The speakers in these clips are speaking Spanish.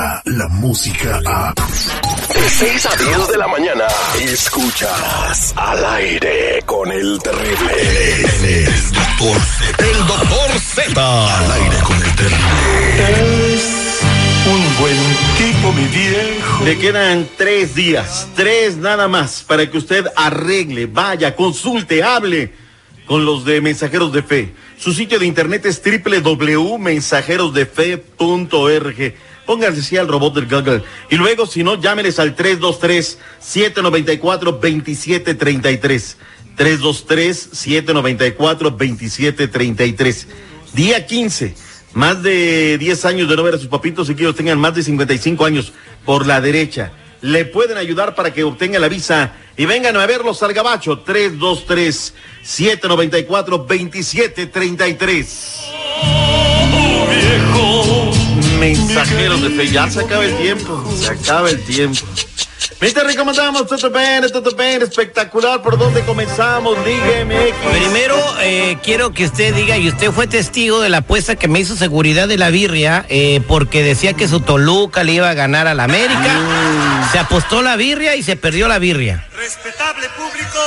llega la música a... De 6 a 10 de la mañana, escuchas al aire con el terrible. El doctor Z. El doctor Z. Al aire con el terrible. Es un buen tipo, mi viejo. Le quedan tres días, tres nada más, para que usted arregle, vaya, consulte, hable con los de Mensajeros de Fe. Su sitio de internet es www.mensajerosdefe.org. Pónganse al robot del Google. Y luego, si no, llámenes al 323-794-2733. 323-794-2733. Día 15. Más de 10 años de no ver a sus papitos y que ellos tengan más de 55 años por la derecha. Le pueden ayudar para que obtenga la visa y vengan a verlos al Gabacho 323-794-2733. Mensajeros de fe, ya se acaba el tiempo, se acaba el tiempo. Mister, recomendamos todo bien, todo bien, espectacular. ¿Por dónde comenzamos? Liga MX. Primero, eh, quiero que usted diga, y usted fue testigo de la apuesta que me hizo seguridad de la birria, eh, porque decía que su Toluca le iba a ganar a la América. Se apostó la birria y se perdió la birria. Respetable público.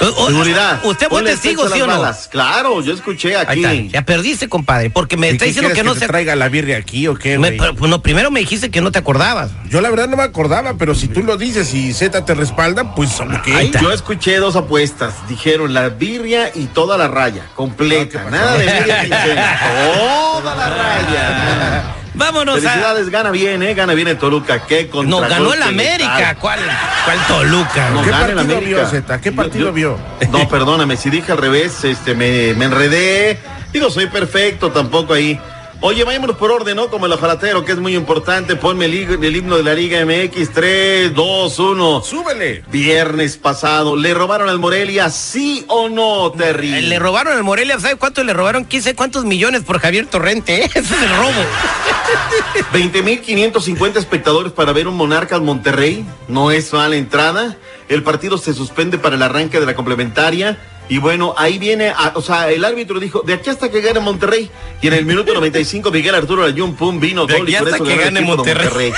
O- o- Seguridad. ¿Usted fue testigo, sí o no? balas. Claro, yo escuché Ahí aquí. está, ya perdiste, compadre, porque me ¿Y está diciendo que no te se... traiga la birria aquí o qué, Me- pero, pues, no, primero me dijiste que no te acordabas. Yo la verdad no me acordaba, pero si tú lo dices y Z te respalda, pues ok. Yo escuché dos apuestas. Dijeron la birria y toda la raya, completa. Nada de birria. Toda la raya. Vámonos a... Felicidades, gana bien, ¿eh? Gana bien el Toluca. ¿Qué contra No, ganó el América. ¿Cuál, cuál Toluca? No, ¿Qué partido América. vio, Zeta? ¿Qué Yo- partido yo- vio? No, perdóname, si dije al revés, este, me, me enredé. Digo, soy perfecto, tampoco ahí. Oye, vayámonos por orden, ¿no? Como el ojalatero, que es muy importante. Ponme el, himno de la Liga MX. 3, 2, 1. Súbele. Viernes pasado, ¿le robaron al Morelia? ¿Sí o no, Terry? Eh, Le robaron al Morelia, ¿sabe cuánto le robaron? 15 cuántos millones por Javier Torrente, ¿eh? Ese es el robo. 20.550 espectadores para ver un Monarcas Monterrey. No es mala entrada. El partido se suspende para el arranque de la complementaria. Y bueno, ahí viene, a- o sea, el árbitro dijo, de aquí hasta que gane Monterrey. Y en el minuto 95, Miguel Arturo Ayun, pum, vino, De gol, y aquí por hasta eso que gane Monterrey.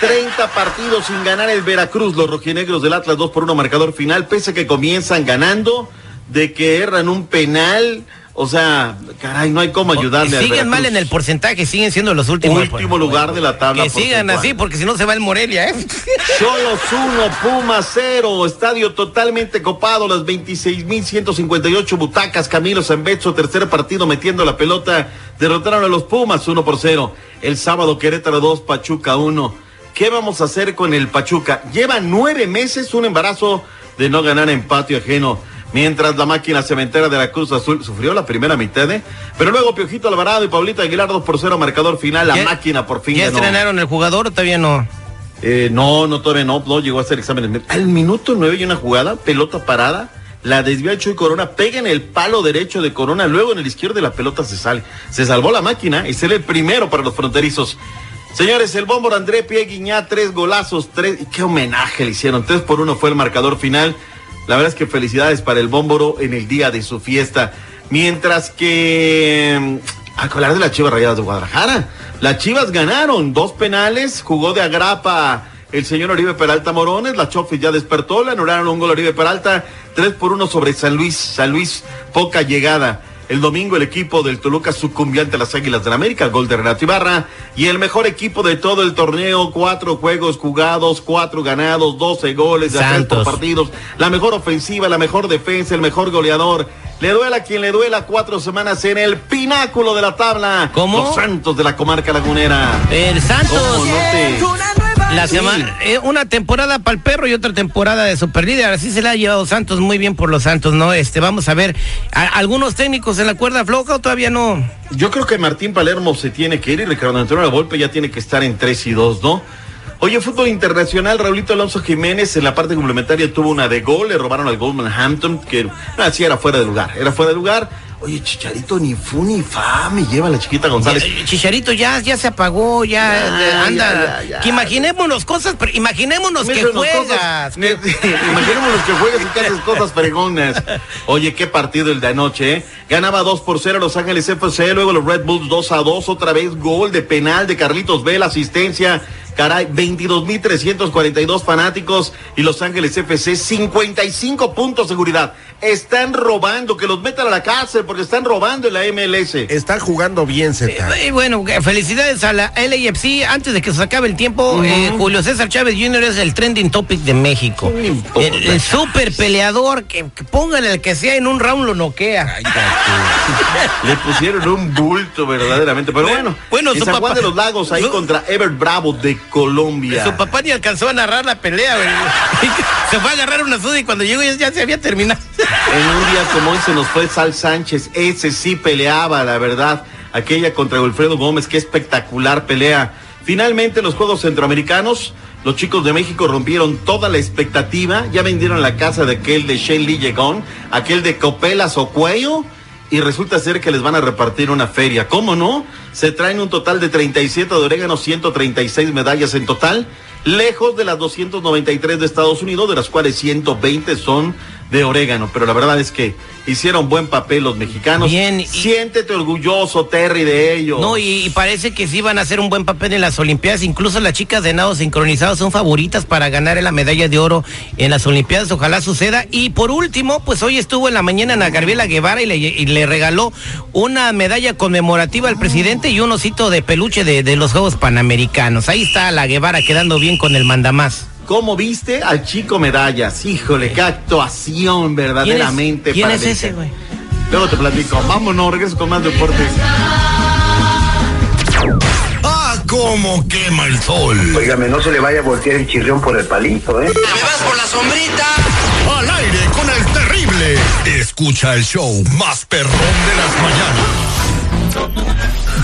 30 partidos sin ganar el Veracruz, los rojinegros del Atlas 2 por 1 marcador final, pese a que comienzan ganando, de que erran un penal. O sea, caray, no hay cómo ayudarle al siguen mal en el porcentaje, siguen siendo los últimos. Último lugar de la tabla. Que sigan así, porque si no se va el Morelia, ¿eh? Cholos 1, Pumas 0, estadio totalmente copado, las 26.158 butacas, Camilo Zambecho, tercer partido metiendo la pelota, derrotaron a los Pumas 1 por 0. El sábado Querétaro 2, Pachuca 1. ¿Qué vamos a hacer con el Pachuca? Lleva nueve meses un embarazo de no ganar en patio ajeno. Mientras la máquina cementera de la Cruz Azul sufrió la primera mitad, ¿eh? pero luego Piojito Alvarado y Paulita Aguilar 2 por 0, marcador final, la ¿Ya- máquina por fin ¿Ya ganó. estrenaron el jugador o todavía no? Eh, no, no, todavía no, no llegó a hacer exámenes. Al minuto nueve hay una jugada, pelota parada, la desvía Chuy Corona, pega en el palo derecho de Corona, luego en el izquierdo de la pelota se sale. Se salvó la máquina y será el primero para los fronterizos. Señores, el bómboro André Pie Guiñá, tres golazos, tres, qué homenaje le hicieron. Tres por uno fue el marcador final. La verdad es que felicidades para el bómboro en el día de su fiesta. Mientras que a hablar de las Chivas Rayadas de Guadalajara. Las Chivas ganaron dos penales, jugó de agrapa el señor Oribe Peralta Morones, la Chofis ya despertó, le anularon un gol Oribe Peralta, tres por uno sobre San Luis, San Luis, poca llegada. El domingo el equipo del Toluca sucumbió ante las Águilas del América, gol de Renato Ibarra, y el mejor equipo de todo el torneo, cuatro juegos jugados, cuatro ganados, doce goles de Santos. partidos, la mejor ofensiva, la mejor defensa, el mejor goleador. Le duela a quien le duela cuatro semanas en el pináculo de la tabla. ¿Cómo? Los Santos de la comarca lagunera. El Santos. ¿Cómo no te- La Sí. semana, eh, una temporada para el perro y otra temporada de superlíder. Así se la ha llevado Santos, muy bien por los Santos, ¿no? Este, vamos a ver, ¿a- ¿algunos técnicos en la cuerda floja o todavía no? Yo creo que Martín Palermo se tiene que ir y Ricardo Antonio Volpe ya tiene que estar en 3 y 2, ¿no? Oye, fútbol internacional, Raulito Alonso Jiménez en la parte complementaria tuvo una de gol, le robaron al Goldman Hampton, que no, así era fuera de lugar, era fuera de lugar. Oye, Chicharito ni fu ni fa, me lleva la chiquita González. Chicharito ya, ya se apagó, ya, Ya, anda. ya, ya. Que imaginémonos cosas, pero imaginémonos que juegas. cosas. Imaginémonos que juegas y que haces cosas fregonas. Oye, qué partido el de anoche, ¿eh? Ganaba 2 por 0 Los Ángeles FC, luego los Red Bulls 2 a 2, otra vez gol de penal de Carlitos Vela, asistencia. Caray, 22.342 fanáticos y Los Ángeles FC 55 puntos seguridad. Están robando, que los metan a la cárcel porque están robando en la MLS. Están jugando bien, Z. Eh, bueno, eh, felicidades a la LAFC. Antes de que se acabe el tiempo, eh, Julio César Chávez Jr. es el trending topic de México. No. El, el super peleador, que, que póngale el que sea en un round lo noquea. Le pusieron un bulto verdaderamente, pero bueno. Bueno, en su San Juan papá- de los Lagos ahí su- contra Ever Bravo de Colombia. Su papá ni alcanzó a narrar la pelea, güey. Se fue a agarrar una suda y cuando llegó ya, se había terminado. En un día como hoy se nos fue Sal Sánchez, ese sí peleaba, la verdad. Aquella contra Wilfredo Gómez, qué espectacular pelea. Finalmente los Juegos Centroamericanos, los chicos de México rompieron toda la expectativa, ya vendieron la casa de aquel de Shane Lee Llegón, aquel de Copelas o Cuello, y resulta ser que les van a repartir una feria. ¿Cómo no? Se traen un total de 37 de orégano, 136 medallas en total, lejos de las 293 de Estados Unidos, de las cuales 120 son de orégano. Pero la verdad es que hicieron buen papel los mexicanos. Bien, y- Siéntete orgulloso, Terry, de ellos. No, y, y parece que sí van a hacer un buen papel en las Olimpiadas. Incluso las chicas de nado sincronizado son favoritas para ganar la medalla de oro en las Olimpiadas. Ojalá suceda. Y por último, pues hoy estuvo en la mañana Ana Gabriela Guevara y le, y le regaló una medalla conmemorativa al presidente y un osito de peluche de, de los Juegos Panamericanos. Ahí está la Guevara quedando bien con el mandamás. ¿Cómo viste al chico medallas? Híjole, qué actuación verdaderamente. ¿Quién para es el- ese, güey? Luego te platico. Vámonos, regreso con más deportes. Ah, cómo quema el sol. Óigame, no se le vaya a voltear el chirrión por el palito, ¿eh? Al aire con el terrible. Escucha el show más perrón de las mañanas.